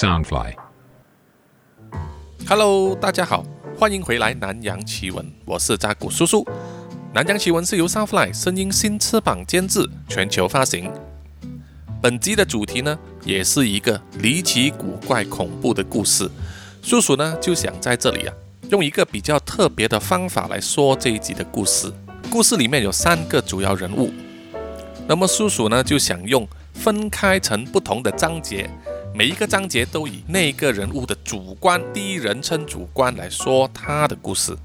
Soundfly。Hello，大家好，欢迎回来南洋奇闻，我是扎古叔叔。南洋奇闻是由 Soundfly 声音新翅膀监制，全球发行。本集的主题呢，也是一个离奇古怪、恐怖的故事。叔叔呢就想在这里啊，用一个比较特别的方法来说这一集的故事。故事里面有三个主要人物，那么叔叔呢就想用分开成不同的章节，每一个章节都以那个人物的主观第一人称主观来说他的故事。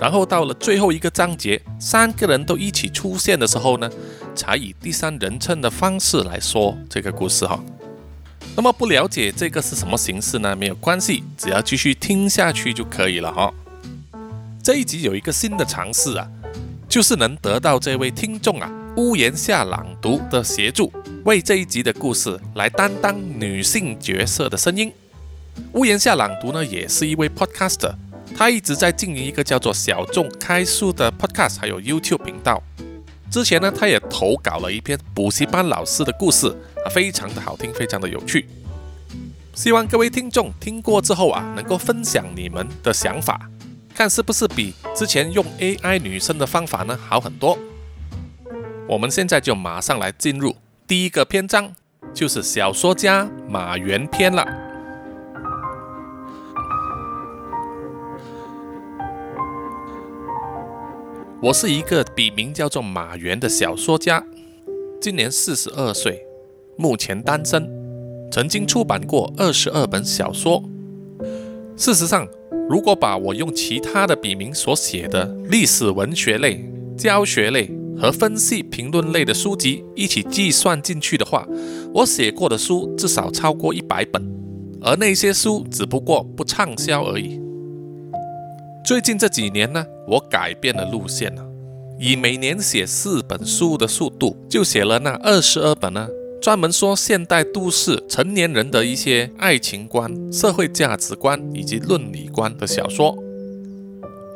然后到了最后一个章节，三个人都一起出现的时候呢，才以第三人称的方式来说这个故事哈。那么不了解这个是什么形式呢？没有关系，只要继续听下去就可以了哈。这一集有一个新的尝试啊，就是能得到这位听众啊屋檐下朗读的协助，为这一集的故事来担当女性角色的声音。屋檐下朗读呢，也是一位 podcaster。他一直在经营一个叫做“小众开书”的 podcast，还有 YouTube 频道。之前呢，他也投稿了一篇补习班老师的故事，啊，非常的好听，非常的有趣。希望各位听众听过之后啊，能够分享你们的想法，看是不是比之前用 AI 女生的方法呢好很多。我们现在就马上来进入第一个篇章，就是小说家马原篇了。我是一个笔名叫做马原的小说家，今年四十二岁，目前单身，曾经出版过二十二本小说。事实上，如果把我用其他的笔名所写的历史文学类、教学类和分析评论类的书籍一起计算进去的话，我写过的书至少超过一百本，而那些书只不过不畅销而已。最近这几年呢，我改变了路线，以每年写四本书的速度，就写了那二十二本呢，专门说现代都市成年人的一些爱情观、社会价值观以及伦理观的小说。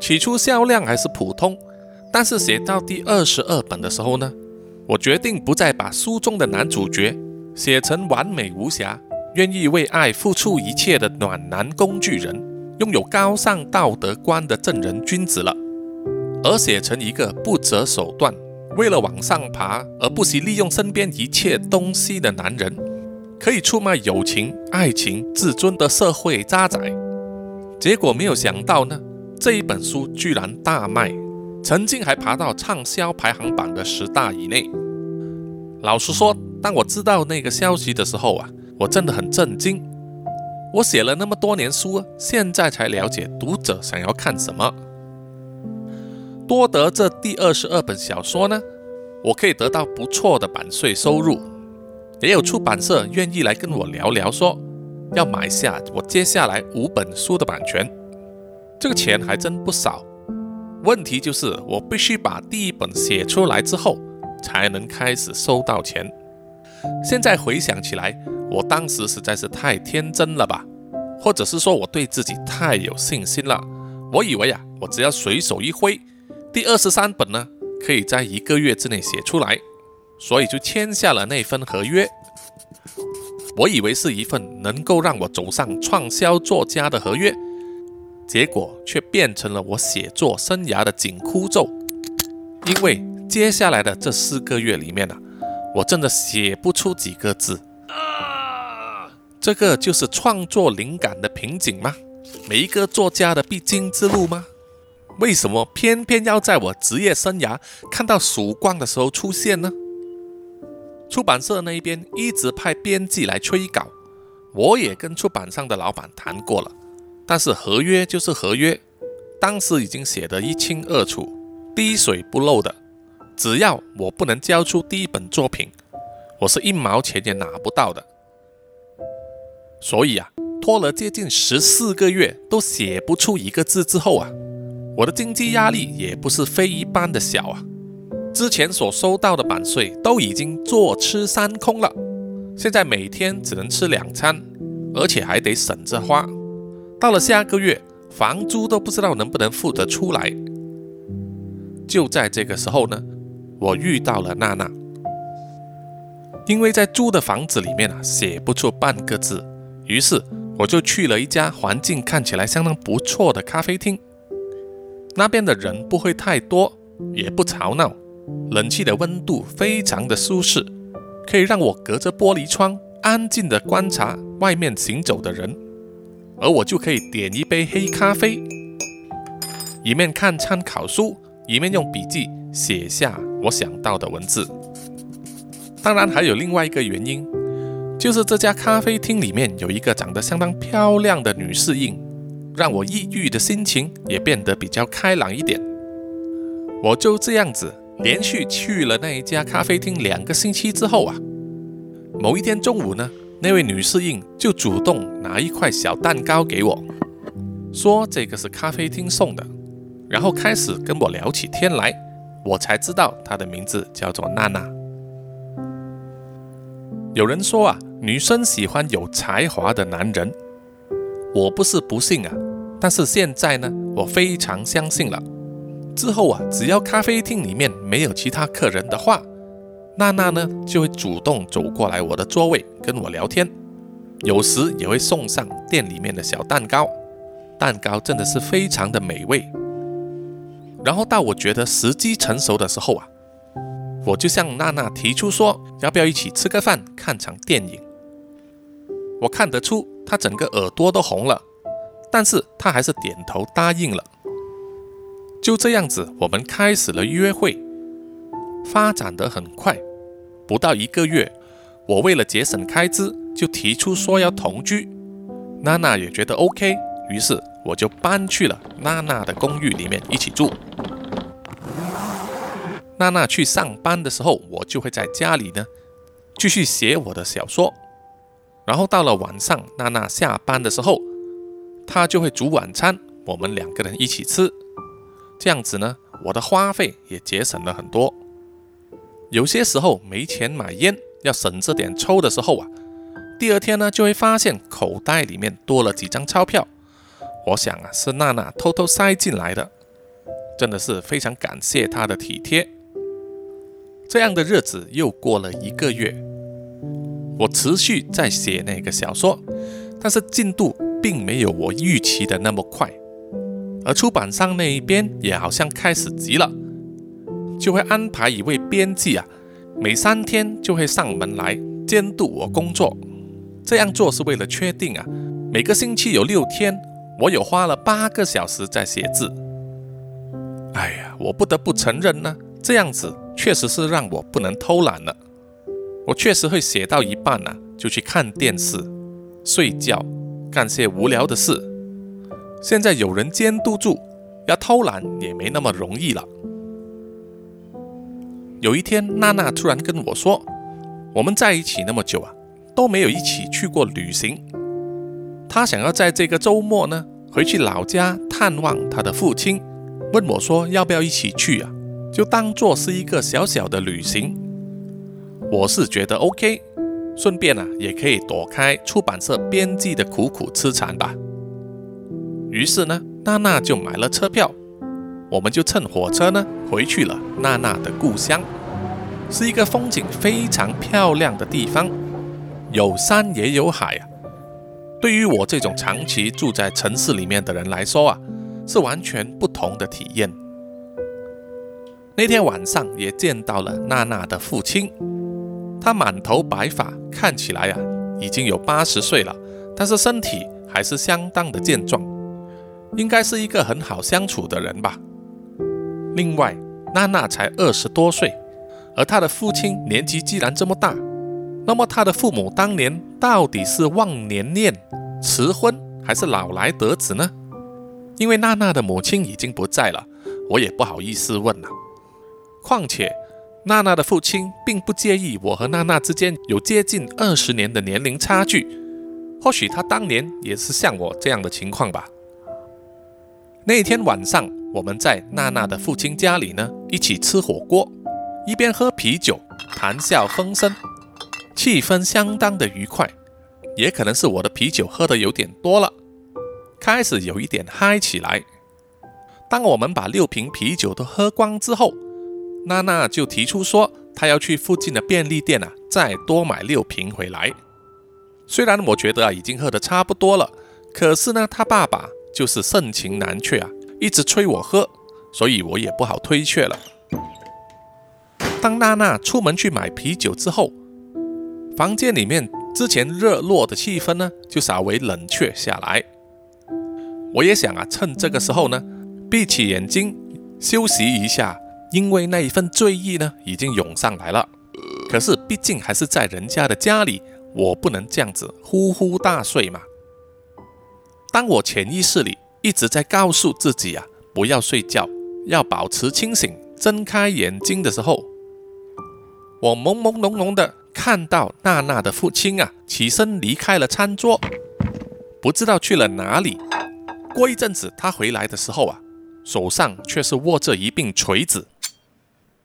起初销量还是普通，但是写到第二十二本的时候呢，我决定不再把书中的男主角写成完美无瑕、愿意为爱付出一切的暖男工具人。拥有高尚道德观的正人君子了，而写成一个不择手段，为了往上爬而不惜利用身边一切东西的男人，可以出卖友情、爱情、自尊的社会渣仔。结果没有想到呢，这一本书居然大卖，曾经还爬到畅销排行榜的十大以内。老实说，当我知道那个消息的时候啊，我真的很震惊。我写了那么多年书，现在才了解读者想要看什么。多得这第二十二本小说呢，我可以得到不错的版税收入，也有出版社愿意来跟我聊聊，说要买下我接下来五本书的版权。这个钱还真不少。问题就是我必须把第一本写出来之后，才能开始收到钱。现在回想起来，我当时实在是太天真了吧，或者是说我对自己太有信心了。我以为啊，我只要随手一挥，第二十三本呢，可以在一个月之内写出来，所以就签下了那份合约。我以为是一份能够让我走上畅销作家的合约，结果却变成了我写作生涯的紧箍咒。因为接下来的这四个月里面啊，我真的写不出几个字。这个就是创作灵感的瓶颈吗？每一个作家的必经之路吗？为什么偏偏要在我职业生涯看到曙光的时候出现呢？出版社那边一直派编辑来催稿，我也跟出版商的老板谈过了，但是合约就是合约，当时已经写得一清二楚，滴水不漏的，只要我不能交出第一本作品，我是一毛钱也拿不到的。所以啊，拖了接近十四个月都写不出一个字之后啊，我的经济压力也不是非一般的小啊。之前所收到的版税都已经坐吃山空了，现在每天只能吃两餐，而且还得省着花。到了下个月，房租都不知道能不能付得出来。就在这个时候呢，我遇到了娜娜，因为在租的房子里面啊，写不出半个字。于是我就去了一家环境看起来相当不错的咖啡厅。那边的人不会太多，也不吵闹，冷气的温度非常的舒适，可以让我隔着玻璃窗安静的观察外面行走的人，而我就可以点一杯黑咖啡，一面看参考书，一面用笔记写下我想到的文字。当然还有另外一个原因，就是这家咖啡厅里面有一个长得相当漂亮的女侍应。让我抑郁的心情也变得比较开朗一点。我就这样子连续去了那一家咖啡厅两个星期之后啊，某一天中午呢，那位女侍应就主动拿一块小蛋糕给我，说这个是咖啡厅送的，然后开始跟我聊起天来。我才知道她的名字叫做娜娜。有人说啊，女生喜欢有才华的男人，我不是不信啊。但是现在呢，我非常相信了。之后啊，只要咖啡厅里面没有其他客人的话，娜娜呢就会主动走过来我的座位跟我聊天，有时也会送上店里面的小蛋糕，蛋糕真的是非常的美味。然后到我觉得时机成熟的时候啊，我就向娜娜提出说，要不要一起吃个饭，看场电影？我看得出她整个耳朵都红了。但是她还是点头答应了。就这样子，我们开始了约会，发展得很快。不到一个月，我为了节省开支，就提出说要同居。娜娜也觉得 OK，于是我就搬去了娜娜的公寓里面一起住。娜娜去上班的时候，我就会在家里呢继续写我的小说。然后到了晚上，娜娜下班的时候。她就会煮晚餐，我们两个人一起吃。这样子呢，我的花费也节省了很多。有些时候没钱买烟，要省着点抽的时候啊，第二天呢就会发现口袋里面多了几张钞票。我想啊，是娜娜偷偷塞进来的。真的是非常感谢她的体贴。这样的日子又过了一个月，我持续在写那个小说，但是进度。并没有我预期的那么快，而出版商那一边也好像开始急了，就会安排一位编辑啊，每三天就会上门来监督我工作。这样做是为了确定啊，每个星期有六天，我有花了八个小时在写字。哎呀，我不得不承认呢，这样子确实是让我不能偷懒了。我确实会写到一半呢，就去看电视、睡觉。干些无聊的事，现在有人监督住，要偷懒也没那么容易了。有一天，娜娜突然跟我说：“我们在一起那么久啊，都没有一起去过旅行。她想要在这个周末呢，回去老家探望她的父亲，问我说要不要一起去啊？就当做是一个小小的旅行。我是觉得 OK。”顺便啊，也可以躲开出版社编辑的苦苦痴缠吧。于是呢，娜娜就买了车票，我们就乘火车呢回去了娜娜的故乡，是一个风景非常漂亮的地方，有山也有海啊。对于我这种长期住在城市里面的人来说啊，是完全不同的体验。那天晚上也见到了娜娜的父亲。他满头白发，看起来啊已经有八十岁了，但是身体还是相当的健壮，应该是一个很好相处的人吧。另外，娜娜才二十多岁，而她的父亲年纪既然这么大，那么她的父母当年到底是忘年恋、迟婚，还是老来得子呢？因为娜娜的母亲已经不在了，我也不好意思问了。况且。娜娜的父亲并不介意我和娜娜之间有接近二十年的年龄差距，或许他当年也是像我这样的情况吧。那天晚上，我们在娜娜的父亲家里呢，一起吃火锅，一边喝啤酒，谈笑风生，气氛相当的愉快。也可能是我的啤酒喝的有点多了，开始有一点嗨起来。当我们把六瓶啤酒都喝光之后，娜娜就提出说，她要去附近的便利店啊，再多买六瓶回来。虽然我觉得啊已经喝得差不多了，可是呢，他爸爸就是盛情难却啊，一直催我喝，所以我也不好推却了。当娜娜出门去买啤酒之后，房间里面之前热络的气氛呢，就稍微冷却下来。我也想啊，趁这个时候呢，闭起眼睛休息一下，因为那一份醉意呢，已经涌上来了。可是毕竟还是在人家的家里。我不能这样子呼呼大睡嘛。当我潜意识里一直在告诉自己啊，不要睡觉，要保持清醒，睁开眼睛的时候，我朦朦胧胧的看到娜娜的父亲啊，起身离开了餐桌，不知道去了哪里。过一阵子他回来的时候啊，手上却是握着一柄锤子，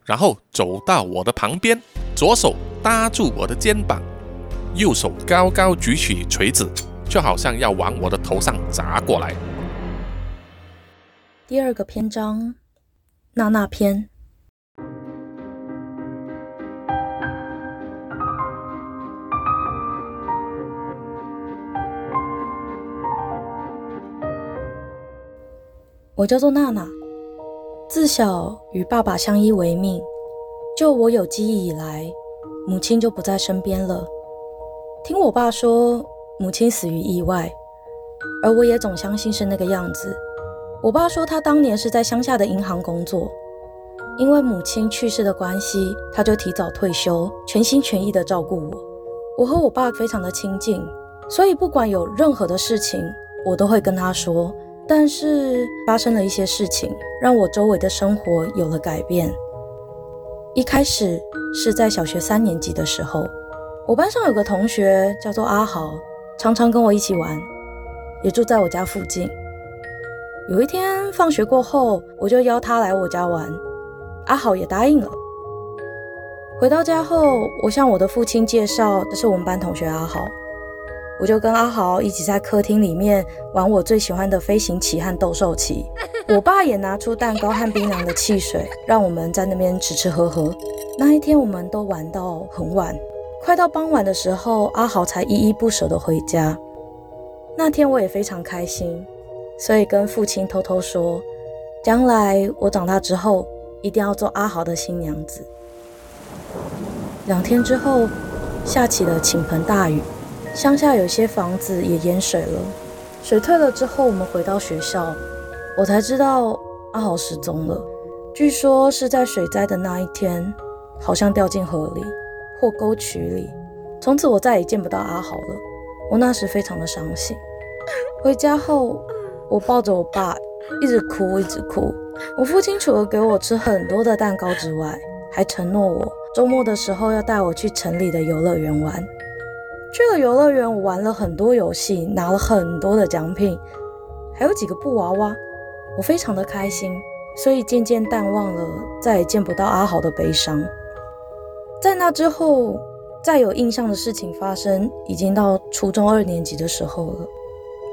然后走到我的旁边，左手搭住我的肩膀。右手高高举起锤子，就好像要往我的头上砸过来。第二个篇章，娜娜篇。我叫做娜娜，自小与爸爸相依为命，就我有记忆以来，母亲就不在身边了。听我爸说，母亲死于意外，而我也总相信是那个样子。我爸说他当年是在乡下的银行工作，因为母亲去世的关系，他就提早退休，全心全意的照顾我。我和我爸非常的亲近，所以不管有任何的事情，我都会跟他说。但是发生了一些事情，让我周围的生活有了改变。一开始是在小学三年级的时候。我班上有个同学叫做阿豪，常常跟我一起玩，也住在我家附近。有一天放学过后，我就邀他来我家玩，阿豪也答应了。回到家后，我向我的父亲介绍这是我们班同学阿豪，我就跟阿豪一起在客厅里面玩我最喜欢的飞行棋和斗兽棋。我爸也拿出蛋糕和冰凉的汽水，让我们在那边吃吃喝喝。那一天我们都玩到很晚。快到傍晚的时候，阿豪才依依不舍地回家。那天我也非常开心，所以跟父亲偷偷说，将来我长大之后一定要做阿豪的新娘子。两天之后，下起了倾盆大雨，乡下有些房子也淹水了。水退了之后，我们回到学校，我才知道阿豪失踪了。据说是在水灾的那一天，好像掉进河里。或沟渠里，从此我再也见不到阿豪了。我那时非常的伤心。回家后，我抱着我爸，一直哭，一直哭。我父亲除了给我吃很多的蛋糕之外，还承诺我周末的时候要带我去城里的游乐园玩。去了游乐园，我玩了很多游戏，拿了很多的奖品，还有几个布娃娃，我非常的开心，所以渐渐淡忘了再也见不到阿豪的悲伤。在那之后，再有印象的事情发生，已经到初中二年级的时候了。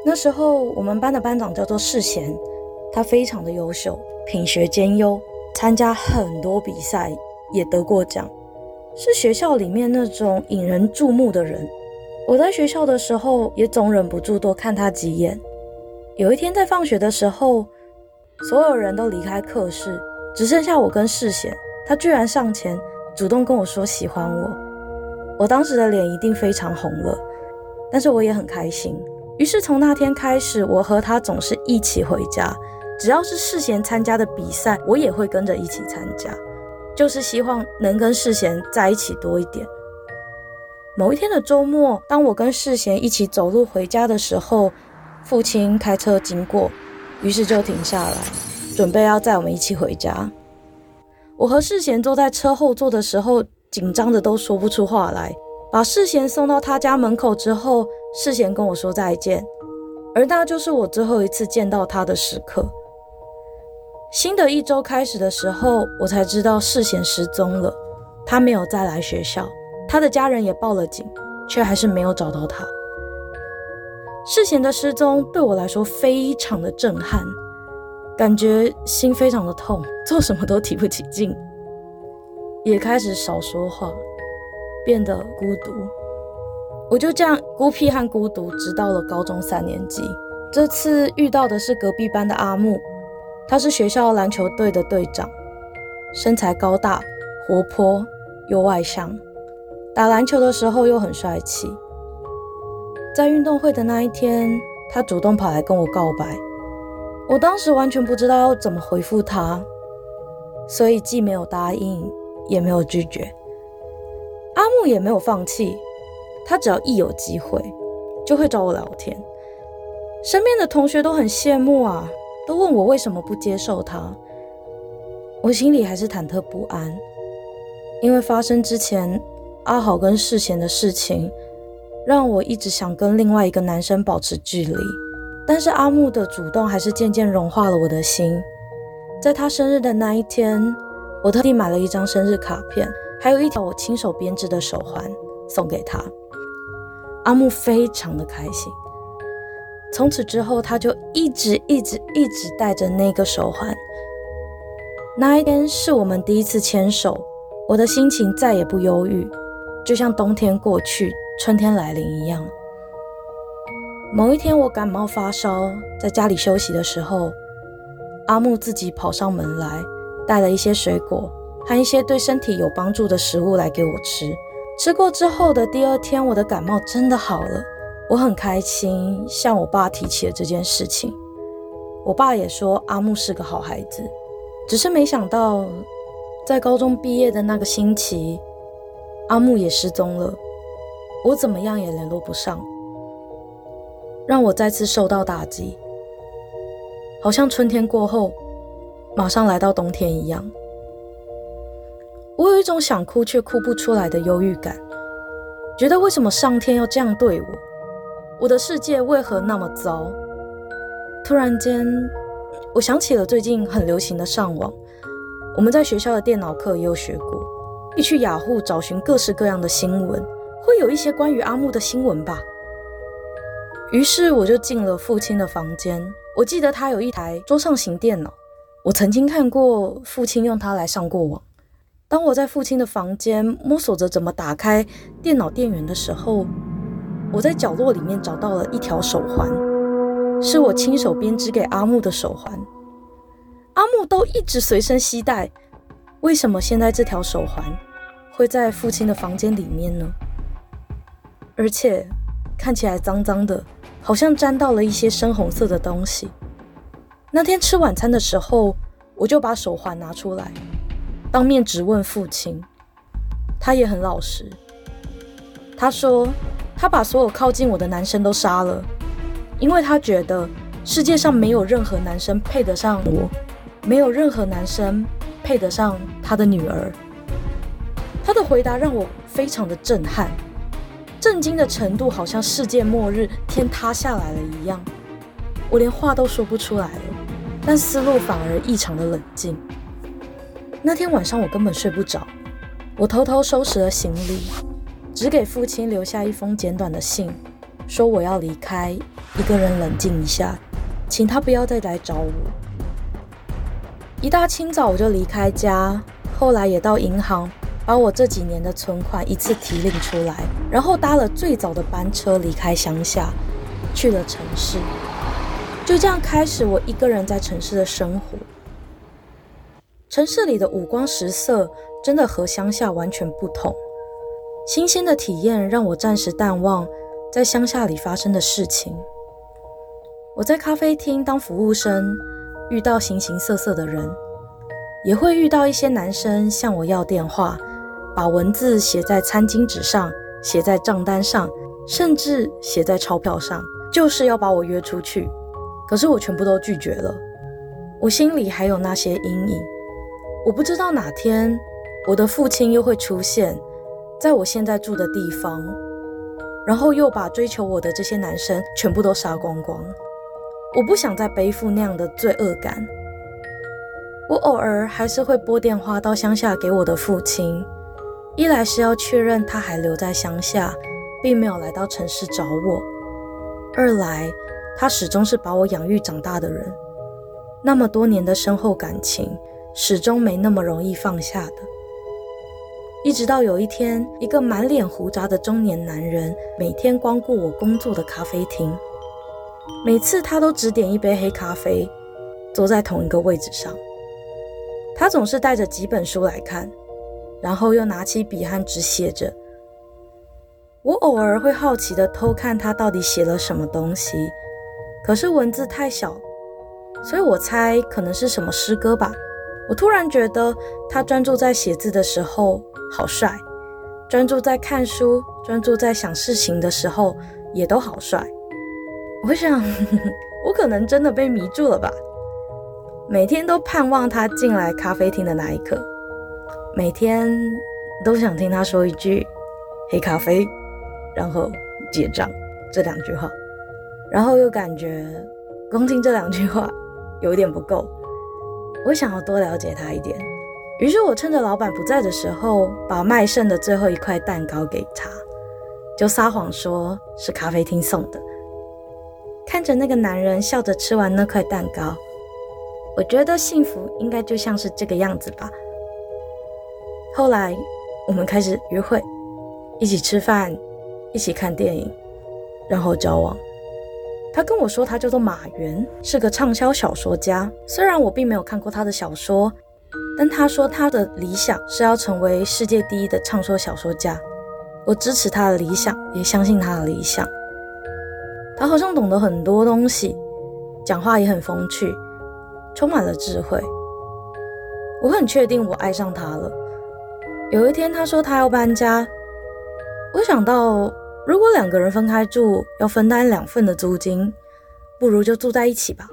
那时候，我们班的班长叫做世贤，他非常的优秀，品学兼优，参加很多比赛，也得过奖，是学校里面那种引人注目的人。我在学校的时候，也总忍不住多看他几眼。有一天在放学的时候，所有人都离开课室，只剩下我跟世贤，他居然上前。主动跟我说喜欢我，我当时的脸一定非常红了，但是我也很开心。于是从那天开始，我和他总是一起回家，只要是世贤参加的比赛，我也会跟着一起参加，就是希望能跟世贤在一起多一点。某一天的周末，当我跟世贤一起走路回家的时候，父亲开车经过，于是就停下来，准备要载我们一起回家。我和世贤坐在车后座的时候，紧张的都说不出话来。把世贤送到他家门口之后，世贤跟我说再见，而那就是我最后一次见到他的时刻。新的一周开始的时候，我才知道世贤失踪了，他没有再来学校，他的家人也报了警，却还是没有找到他。世贤的失踪对我来说非常的震撼。感觉心非常的痛，做什么都提不起劲，也开始少说话，变得孤独。我就这样孤僻和孤独，直到了高中三年级。这次遇到的是隔壁班的阿木，他是学校篮球队的队长，身材高大、活泼又外向，打篮球的时候又很帅气。在运动会的那一天，他主动跑来跟我告白，我当时完全不知道要怎么回复他，所以既没有答应，也没有拒绝。阿木也没有放弃，他只要一有机会，就会找我聊天。身边的同学都很羡慕啊，都问我为什么不接受他。我心里还是忐忑不安，因为发生之前阿豪跟世贤的事情。让我一直想跟另外一个男生保持距离，但是阿木的主动还是渐渐融化了我的心。在他生日的那一天，我特地买了一张生日卡片，还有一条我亲手编织的手环送给他。阿木非常的开心，从此之后他就一直一直一直戴着那个手环。那一天是我们第一次牵手，我的心情再也不忧郁，就像冬天过去。春天来临一样。某一天，我感冒发烧，在家里休息的时候，阿木自己跑上门来，带了一些水果和一些对身体有帮助的食物来给我吃。吃过之后的第二天，我的感冒真的好了，我很开心，向我爸提起了这件事情。我爸也说阿木是个好孩子，只是没想到，在高中毕业的那个星期，阿木也失踪了。我怎么样也联络不上，让我再次受到打击，好像春天过后马上来到冬天一样。我有一种想哭却哭不出来的忧郁感，觉得为什么上天要这样对我？我的世界为何那么糟？突然间，我想起了最近很流行的上网，我们在学校的电脑课也有学过，一去雅虎找寻各式各样的新闻。会有一些关于阿木的新闻吧。于是我就进了父亲的房间。我记得他有一台桌上型电脑，我曾经看过父亲用它来上过网。当我在父亲的房间摸索着怎么打开电脑电源的时候，我在角落里面找到了一条手环，是我亲手编织给阿木的手环。阿木都一直随身携带，为什么现在这条手环会在父亲的房间里面呢？而且看起来脏脏的，好像沾到了一些深红色的东西。那天吃晚餐的时候，我就把手环拿出来，当面质问父亲。他也很老实，他说他把所有靠近我的男生都杀了，因为他觉得世界上没有任何男生配得上我，没有任何男生配得上他的女儿。他的回答让我非常的震撼。震惊的程度好像世界末日，天塌下来了一样。我连话都说不出来了，但思路反而异常的冷静。那天晚上我根本睡不着，我偷偷收拾了行李，只给父亲留下一封简短的信，说我要离开，一个人冷静一下，请他不要再来找我。一大清早我就离开家，后来也到银行。把我这几年的存款一次提领出来，然后搭了最早的班车离开乡下，去了城市。就这样开始我一个人在城市的生活。城市里的五光十色真的和乡下完全不同。新鲜的体验让我暂时淡忘在乡下里发生的事情。我在咖啡厅当服务生，遇到形形色色的人，也会遇到一些男生向我要电话。把文字写在餐巾纸上，写在账单上，甚至写在钞票上，就是要把我约出去。可是我全部都拒绝了。我心里还有那些阴影，我不知道哪天我的父亲又会出现在我现在住的地方，然后又把追求我的这些男生全部都杀光光。我不想再背负那样的罪恶感。我偶尔还是会拨电话到乡下给我的父亲。一来是要确认他还留在乡下，并没有来到城市找我；二来他始终是把我养育长大的人，那么多年的深厚感情，始终没那么容易放下的。一直到有一天，一个满脸胡渣的中年男人每天光顾我工作的咖啡厅，每次他都只点一杯黑咖啡，坐在同一个位置上。他总是带着几本书来看，然后又拿起笔和纸写着。我偶尔会好奇的偷看他到底写了什么东西，可是文字太小，所以我猜可能是什么诗歌吧。我突然觉得他专注在写字的时候好帅，专注在看书、专注在想事情的时候也都好帅。我想，我可能真的被迷住了吧。每天都盼望他进来咖啡厅的那一刻，每天都想听他说一句“黑咖啡”，然后结账这两句话，然后又感觉光听这两句话有点不够。我想要多了解他一点，于是我趁着老板不在的时候，把卖剩的最后一块蛋糕给他，就撒谎说是咖啡厅送的。看着那个男人笑着吃完那块蛋糕，我觉得幸福应该就像是这个样子吧。后来我们开始约会，一起吃饭，一起看电影，然后交往。他跟我说，他叫做马原，是个畅销小说家。虽然我并没有看过他的小说，但他说他的理想是要成为世界第一的畅销小说家。我支持他的理想，也相信他的理想。他好像懂得很多东西，讲话也很风趣，充满了智慧。我很确定我爱上他了。有一天他说他要搬家，我想到。如果两个人分开住，要分担两份的租金，不如就住在一起吧。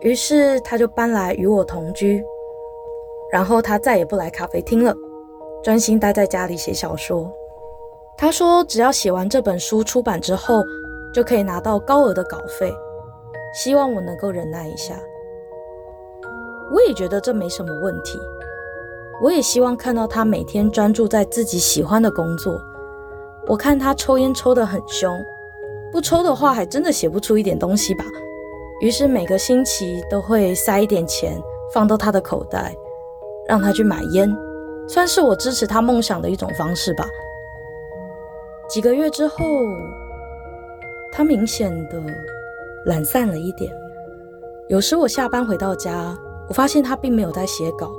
于是他就搬来与我同居，然后他再也不来咖啡厅了，专心待在家里写小说。他说，只要写完这本书出版之后，就可以拿到高额的稿费，希望我能够忍耐一下。我也觉得这没什么问题，我也希望看到他每天专注在自己喜欢的工作。我看他抽烟抽得很凶，不抽的话还真的写不出一点东西吧。于是每个星期都会塞一点钱放到他的口袋，让他去买烟，算是我支持他梦想的一种方式吧。几个月之后，他明显的懒散了一点。有时我下班回到家，我发现他并没有在写稿，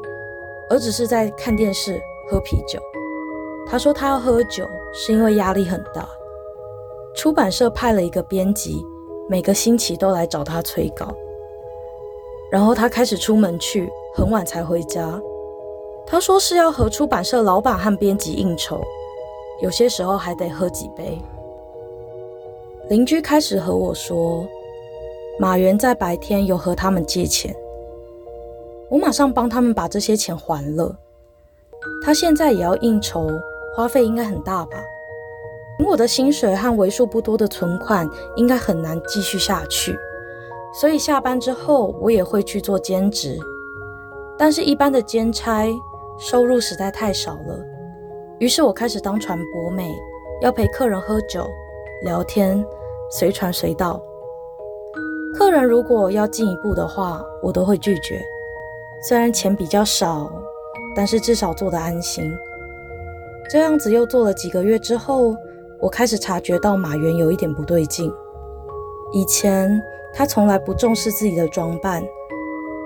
而只是在看电视、喝啤酒。他说他要喝酒是因为压力很大。出版社派了一个编辑，每个星期都来找他催稿。然后他开始出门去，很晚才回家。他说是要和出版社老板和编辑应酬，有些时候还得喝几杯。邻居开始和我说，马原在白天有和他们借钱，我马上帮他们把这些钱还了。他现在也要应酬。花费应该很大吧？凭我的薪水和为数不多的存款应该很难继续下去，所以下班之后我也会去做兼职。但是，一般的兼差收入实在太少了，于是我开始当传播妹，要陪客人喝酒、聊天，随传随到。客人如果要进一步的话，我都会拒绝。虽然钱比较少，但是至少做得安心。这样子又做了几个月之后，我开始察觉到马原有一点不对劲。以前他从来不重视自己的装扮，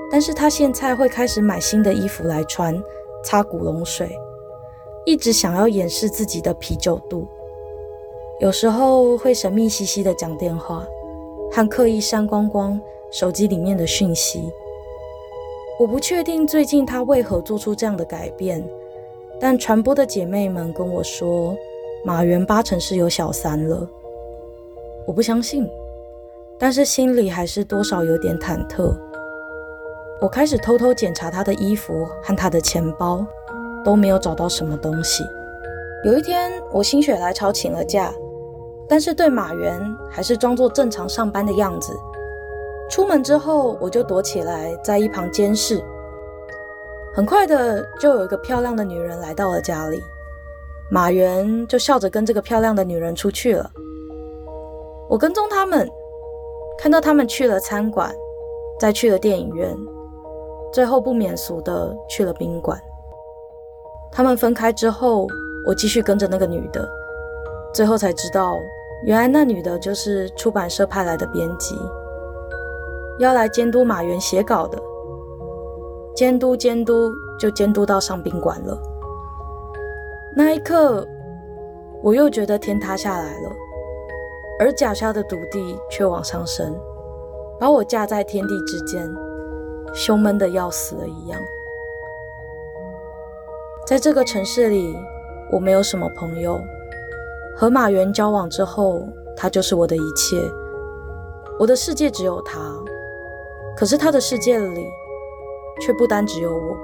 但是他现在会开始买新的衣服来穿，擦古龙水，一直想要掩饰自己的啤酒肚。有时候会神秘兮兮的讲电话，和刻意删光光手机里面的讯息。我不确定最近他为何做出这样的改变。但传播的姐妹们跟我说，马原八成是有小三了。我不相信，但是心里还是多少有点忐忑。我开始偷偷检查他的衣服和他的钱包，都没有找到什么东西。有一天，我心血来潮请了假，但是对马原还是装作正常上班的样子。出门之后，我就躲起来在一旁监视。很快的，就有一个漂亮的女人来到了家里，马原就笑着跟这个漂亮的女人出去了。我跟踪他们，看到他们去了餐馆，再去了电影院，最后不免俗的去了宾馆。他们分开之后，我继续跟着那个女的，最后才知道，原来那女的就是出版社派来的编辑，要来监督马原写稿的。监督监督，就监督到上宾馆了。那一刻，我又觉得天塌下来了，而脚下的土地却往上升，把我架在天地之间，胸闷的要死了一样。在这个城市里，我没有什么朋友。和马原交往之后，他就是我的一切，我的世界只有他。可是他的世界里。却不单只有我。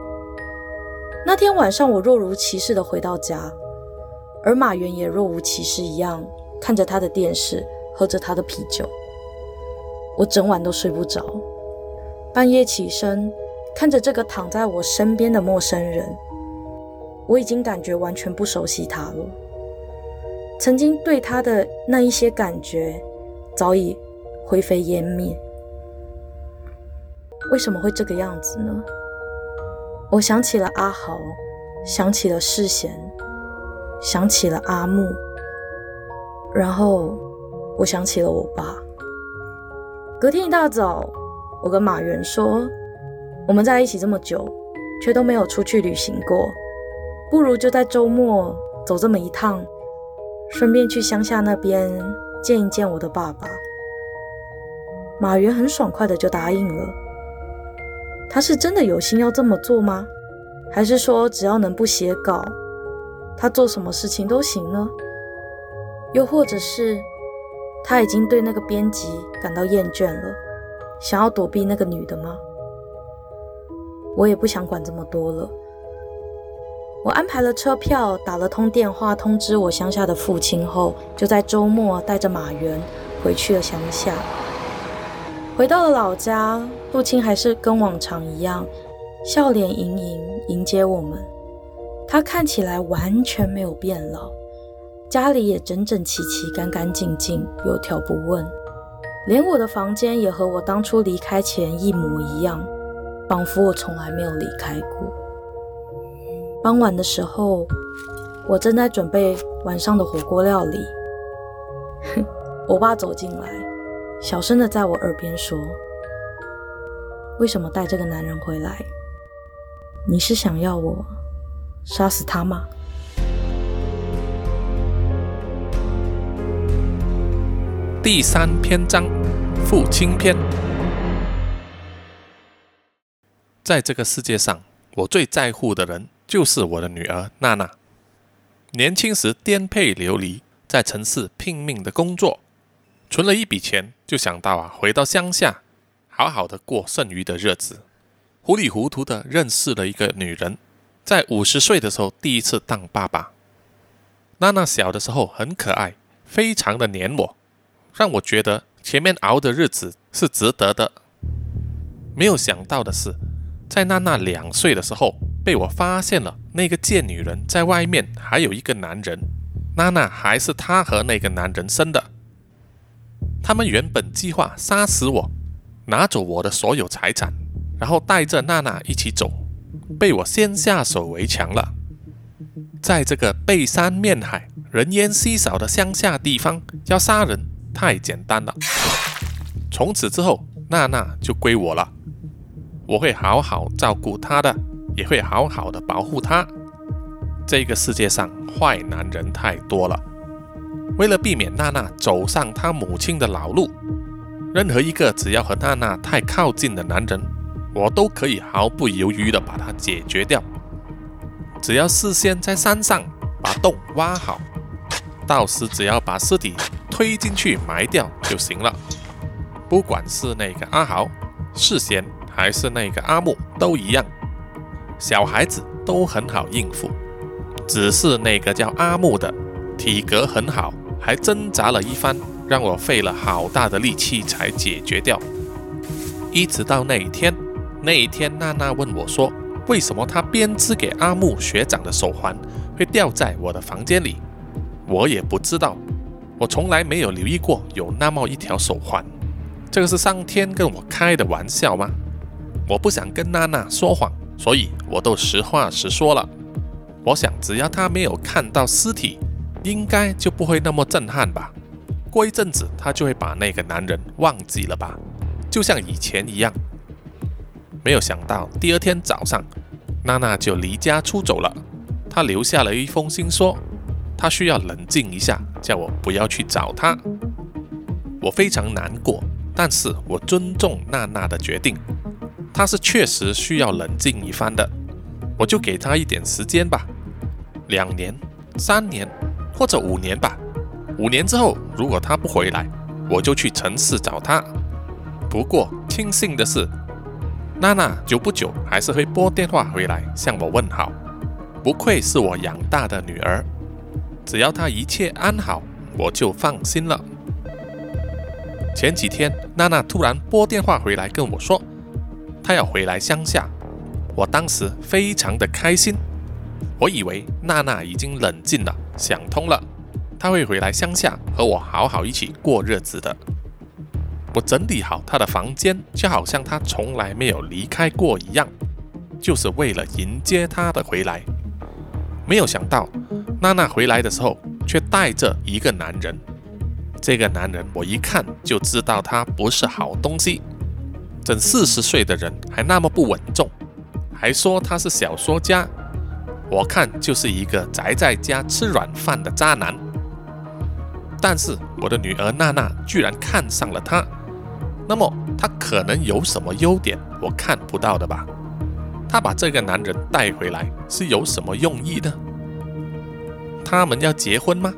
那天晚上，我若如其事的回到家，而马原也若无其事一样看着他的电视，喝着他的啤酒。我整晚都睡不着，半夜起身看着这个躺在我身边的陌生人，我已经感觉完全不熟悉他了。曾经对他的那一些感觉，早已灰飞烟灭。为什么会这个样子呢？我想起了阿豪，想起了世贤，想起了阿木，然后我想起了我爸。隔天一大早，我跟马原说：“我们在一起这么久，却都没有出去旅行过，不如就在周末走这么一趟，顺便去乡下那边见一见我的爸爸。”马原很爽快的就答应了。他是真的有心要这么做吗？还是说只要能不写稿，他做什么事情都行呢？又或者是他已经对那个编辑感到厌倦了，想要躲避那个女的吗？我也不想管这么多了。我安排了车票，打了通电话通知我乡下的父亲后，就在周末带着马原回去了乡下。回到了老家。父亲还是跟往常一样，笑脸盈盈迎接我们。他看起来完全没有变老，家里也整整齐齐、干干净净、有条不紊，连我的房间也和我当初离开前一模一样，仿佛我从来没有离开过。傍晚的时候，我正在准备晚上的火锅料理，哼 我爸走进来，小声的在我耳边说。为什么带这个男人回来？你是想要我杀死他吗？第三篇章，父亲篇。在这个世界上，我最在乎的人就是我的女儿娜娜。年轻时颠沛流离，在城市拼命的工作，存了一笔钱，就想到啊，回到乡下。好好的过剩余的日子，糊里糊涂的认识了一个女人，在五十岁的时候第一次当爸爸。娜娜小的时候很可爱，非常的黏我，让我觉得前面熬的日子是值得的。没有想到的是，在娜娜两岁的时候，被我发现了那个贱女人在外面还有一个男人，娜娜还是她和那个男人生的。他们原本计划杀死我。拿走我的所有财产，然后带着娜娜一起走，被我先下手为强了。在这个背山面海、人烟稀少的乡下地方，要杀人太简单了。从此之后，娜娜就归我了，我会好好照顾她的，也会好好的保护她。这个世界上坏男人太多了，为了避免娜娜走上她母亲的老路。任何一个只要和娜娜太靠近的男人，我都可以毫不犹豫地把他解决掉。只要事先在山上把洞挖好，到时只要把尸体推进去埋掉就行了。不管是那个阿豪、世贤，还是那个阿木，都一样。小孩子都很好应付，只是那个叫阿木的，体格很好，还挣扎了一番。让我费了好大的力气才解决掉，一直到那一天，那一天娜娜问我说：“为什么她编织给阿木学长的手环会掉在我的房间里？”我也不知道，我从来没有留意过有那么一条手环。这个是上天跟我开的玩笑吗？我不想跟娜娜说谎，所以我都实话实说了。我想，只要他没有看到尸体，应该就不会那么震撼吧。过一阵子，他就会把那个男人忘记了吧，就像以前一样。没有想到，第二天早上，娜娜就离家出走了。她留下了一封信，说她需要冷静一下，叫我不要去找她。我非常难过，但是我尊重娜娜的决定。她是确实需要冷静一番的。我就给她一点时间吧，两年、三年或者五年吧。五年之后，如果他不回来，我就去城市找他。不过庆幸的是，娜娜久不久还是会拨电话回来向我问好。不愧是我养大的女儿，只要她一切安好，我就放心了。前几天，娜娜突然拨电话回来跟我说，她要回来乡下。我当时非常的开心，我以为娜娜已经冷静了，想通了，她会回来乡下和我好好一起过日子的。我整理好她的房间，就好像她从来没有离开过一样，就是为了迎接她的回来。没有想到，娜娜回来的时候却带着一个男人。这个男人我一看就知道他不是好东西，整四十岁的人还那么不稳重。还说他是小说家，我看就是一个宅在家吃软饭的渣男。但是我的女儿娜娜居然看上了他，那么他可能有什么优点我看不到的吧？他把这个男人带回来是有什么用意呢？他们要结婚吗？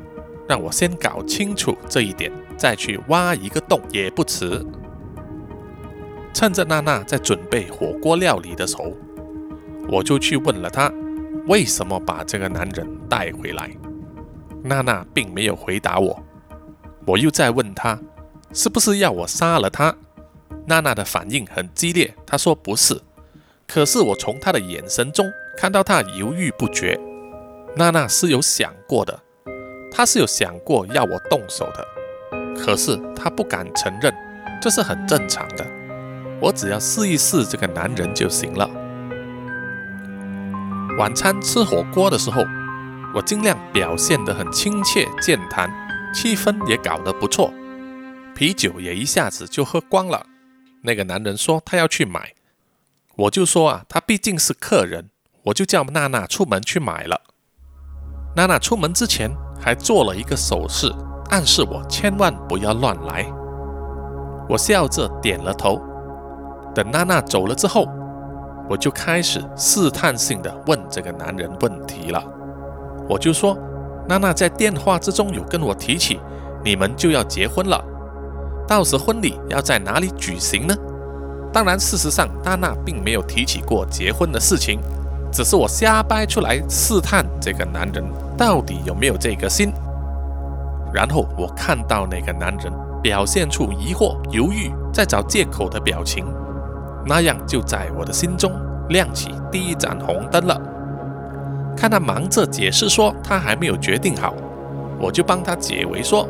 让我先搞清楚这一点，再去挖一个洞也不迟。趁着娜娜在准备火锅料理的时候。我就去问了他，为什么把这个男人带回来？娜娜并没有回答我。我又再问他，是不是要我杀了他？娜娜的反应很激烈，她说不是。可是我从她的眼神中看到她犹豫不决。娜娜是有想过的，她是有想过要我动手的，可是她不敢承认，这是很正常的。我只要试一试这个男人就行了。晚餐吃火锅的时候，我尽量表现得很亲切健谈，气氛也搞得不错，啤酒也一下子就喝光了。那个男人说他要去买，我就说啊，他毕竟是客人，我就叫娜娜出门去买了。娜娜出门之前还做了一个手势，暗示我千万不要乱来。我笑着点了头。等娜娜走了之后。我就开始试探性的问这个男人问题了。我就说，娜娜在电话之中有跟我提起，你们就要结婚了，到时婚礼要在哪里举行呢？当然，事实上，娜娜并没有提起过结婚的事情，只是我瞎掰出来试探这个男人到底有没有这个心。然后我看到那个男人表现出疑惑、犹豫、在找借口的表情。那样就在我的心中亮起第一盏红灯了。看他忙着解释说他还没有决定好，我就帮他解围说，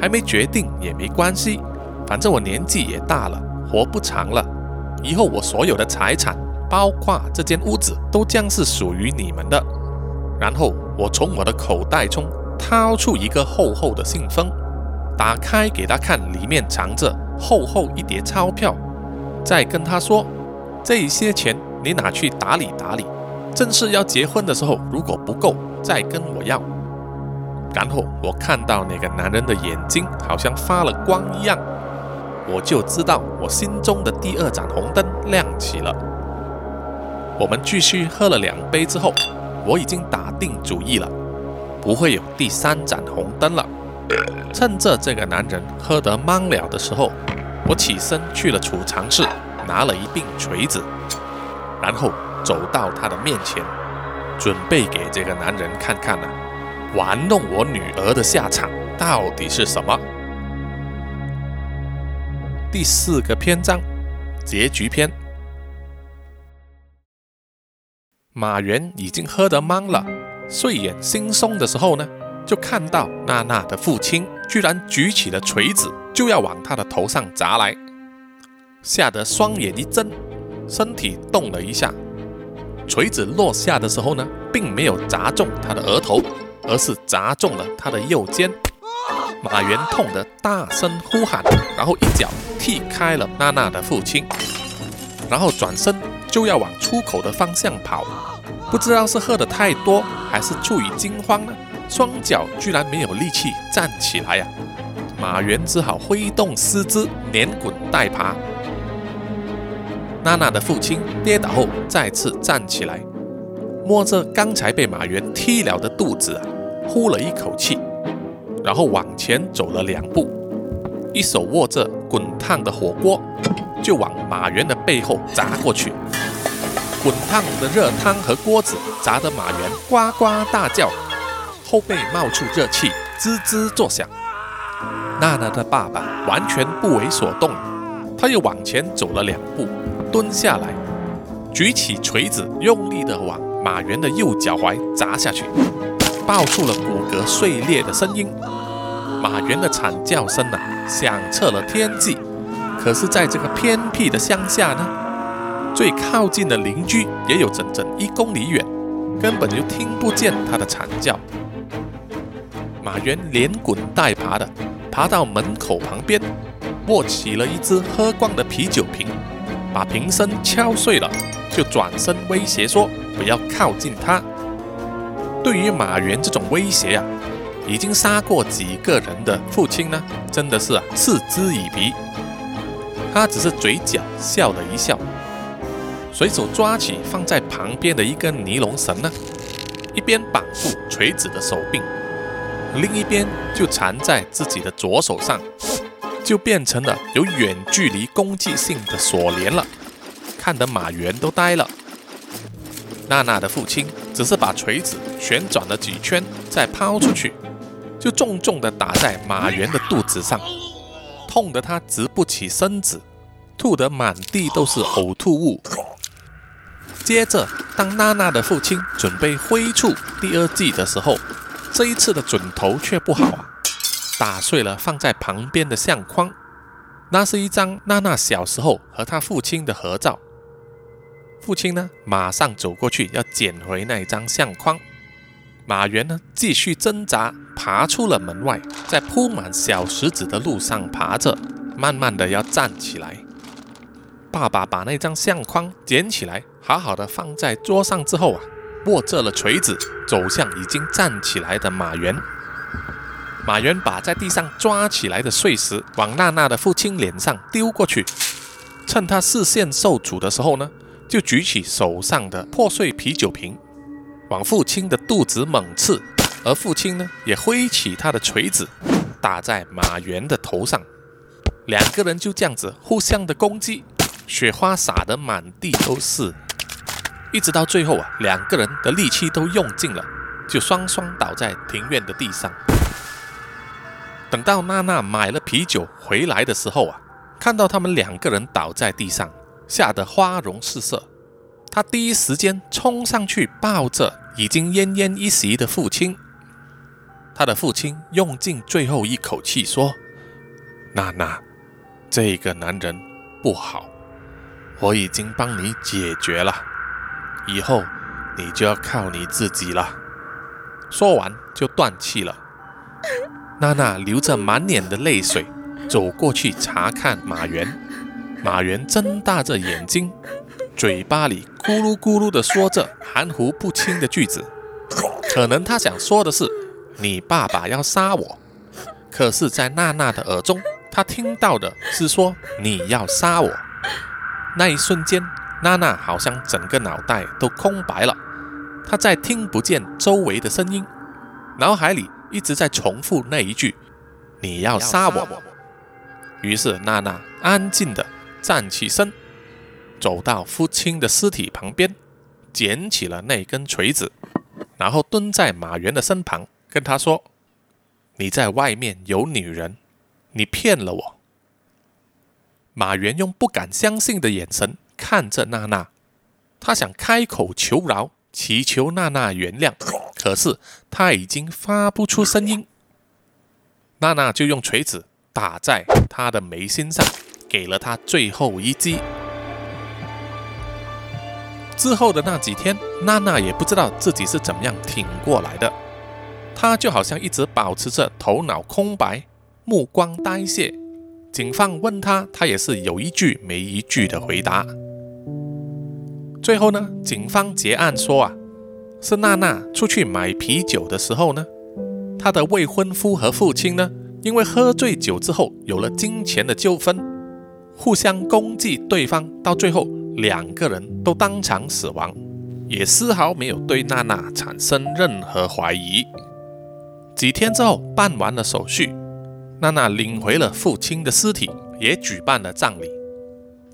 还没决定也没关系，反正我年纪也大了，活不长了，以后我所有的财产，包括这间屋子，都将是属于你们的。然后我从我的口袋中掏出一个厚厚的信封，打开给他看，里面藏着厚厚一叠钞票。再跟他说，这些钱你拿去打理打理，正式要结婚的时候，如果不够，再跟我要。然后我看到那个男人的眼睛好像发了光一样，我就知道我心中的第二盏红灯亮起了。我们继续喝了两杯之后，我已经打定主意了，不会有第三盏红灯了。趁着这个男人喝得懵了的时候。我起身去了储藏室，拿了一柄锤子，然后走到他的面前，准备给这个男人看看呢，玩弄我女儿的下场到底是什么。第四个篇章，结局篇。马原已经喝得懵了，睡眼惺忪的时候呢，就看到娜娜的父亲居然举起了锤子。就要往他的头上砸来，吓得双眼一睁，身体动了一下，锤子落下的时候呢，并没有砸中他的额头，而是砸中了他的右肩。马原痛得大声呼喊，然后一脚踢开了娜娜的父亲，然后转身就要往出口的方向跑。不知道是喝得太多，还是处于惊慌呢，双脚居然没有力气站起来呀！马原只好挥动四肢，连滚带爬。娜娜的父亲跌倒后再次站起来，摸着刚才被马原踢了的肚子，呼了一口气，然后往前走了两步，一手握着滚烫的火锅，就往马原的背后砸过去。滚烫的热汤和锅子砸得马原呱呱大叫，后背冒出热气，滋滋作响。娜娜的爸爸完全不为所动，他又往前走了两步，蹲下来，举起锤子，用力地往马原的右脚踝砸下去，爆出了骨骼碎裂的声音。马原的惨叫声啊，响彻了天际。可是，在这个偏僻的乡下呢？最靠近的邻居也有整整一公里远，根本就听不见他的惨叫。马原连滚带爬的爬到门口旁边，握起了一只喝光的啤酒瓶，把瓶身敲碎了，就转身威胁说：“不要靠近他。”对于马原这种威胁啊，已经杀过几个人的父亲呢，真的是啊嗤之以鼻。他只是嘴角笑了一笑。随手抓起放在旁边的一根尼龙绳呢，一边绑住锤子的手柄，另一边就缠在自己的左手上，就变成了有远距离攻击性的锁链了。看得马原都呆了。娜娜的父亲只是把锤子旋转了几圈，再抛出去，就重重地打在马原的肚子上，痛得他直不起身子，吐得满地都是呕吐物。接着，当娜娜的父亲准备挥出第二记的时候，这一次的准头却不好啊，打碎了放在旁边的相框。那是一张娜娜小时候和她父亲的合照。父亲呢，马上走过去要捡回那一张相框。马原呢，继续挣扎，爬出了门外，在铺满小石子的路上爬着，慢慢的要站起来。爸爸把那张相框捡起来。好好的放在桌上之后啊，握着了锤子，走向已经站起来的马原。马原把在地上抓起来的碎石往娜娜的父亲脸上丢过去，趁他视线受阻的时候呢，就举起手上的破碎啤酒瓶，往父亲的肚子猛刺。而父亲呢，也挥起他的锤子，打在马原的头上。两个人就这样子互相的攻击，雪花洒得满地都是。一直到最后啊，两个人的力气都用尽了，就双双倒在庭院的地上。等到娜娜买了啤酒回来的时候啊，看到他们两个人倒在地上，吓得花容失色。她第一时间冲上去抱着已经奄奄一息的父亲。他的父亲用尽最后一口气说：“娜娜，这个男人不好，我已经帮你解决了。”以后你就要靠你自己了。说完就断气了。娜娜流着满脸的泪水走过去查看马原。马原睁大着眼睛，嘴巴里咕噜咕噜地说着含糊不清的句子。可能他想说的是“你爸爸要杀我”，可是，在娜娜的耳中，她听到的是说“你要杀我”。那一瞬间。娜娜好像整个脑袋都空白了，她再听不见周围的声音，脑海里一直在重复那一句：“你要杀我。”于是娜娜安静地站起身，走到父亲的尸体旁边，捡起了那根锤子，然后蹲在马原的身旁，跟他说：“你在外面有女人，你骗了我。”马原用不敢相信的眼神。看着娜娜，他想开口求饶，祈求娜娜原谅，可是他已经发不出声音。娜娜就用锤子打在他的眉心上，给了他最后一击。之后的那几天，娜娜也不知道自己是怎么样挺过来的。她就好像一直保持着头脑空白，目光呆滞。警方问她，她也是有一句没一句的回答。最后呢，警方结案说啊，是娜娜出去买啤酒的时候呢，她的未婚夫和父亲呢，因为喝醉酒之后有了金钱的纠纷，互相攻击对方，到最后两个人都当场死亡，也丝毫没有对娜娜产生任何怀疑。几天之后办完了手续，娜娜领回了父亲的尸体，也举办了葬礼。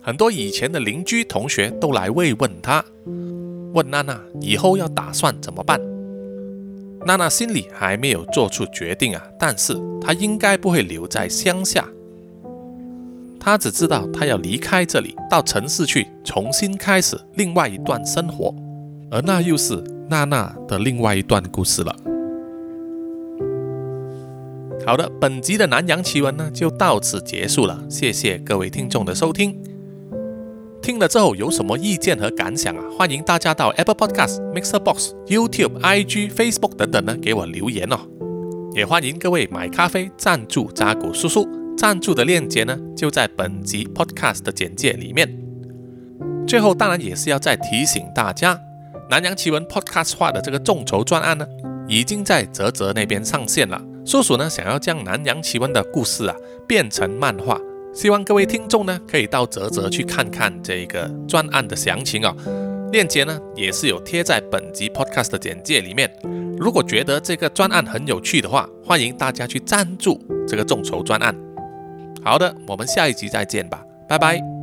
很多以前的邻居同学都来慰问她，问娜娜以后要打算怎么办。娜娜心里还没有做出决定啊，但是她应该不会留在乡下，她只知道她要离开这里，到城市去重新开始另外一段生活，而那又是娜娜的另外一段故事了。好的，本集的南洋奇闻呢就到此结束了，谢谢各位听众的收听。听了之后有什么意见和感想啊？欢迎大家到 Apple Podcast、Mixer Box、YouTube、IG、Facebook 等等呢给我留言哦。也欢迎各位买咖啡赞助扎古叔叔，赞助的链接呢就在本集 Podcast 的简介里面。最后当然也是要再提醒大家，南洋奇闻 Podcast 化的这个众筹专案呢，已经在泽泽那边上线了。叔叔呢想要将南洋奇闻的故事啊变成漫画。希望各位听众呢，可以到泽泽去看看这个专案的详情哦。链接呢，也是有贴在本集 podcast 的简介里面。如果觉得这个专案很有趣的话，欢迎大家去赞助这个众筹专案。好的，我们下一集再见吧，拜拜。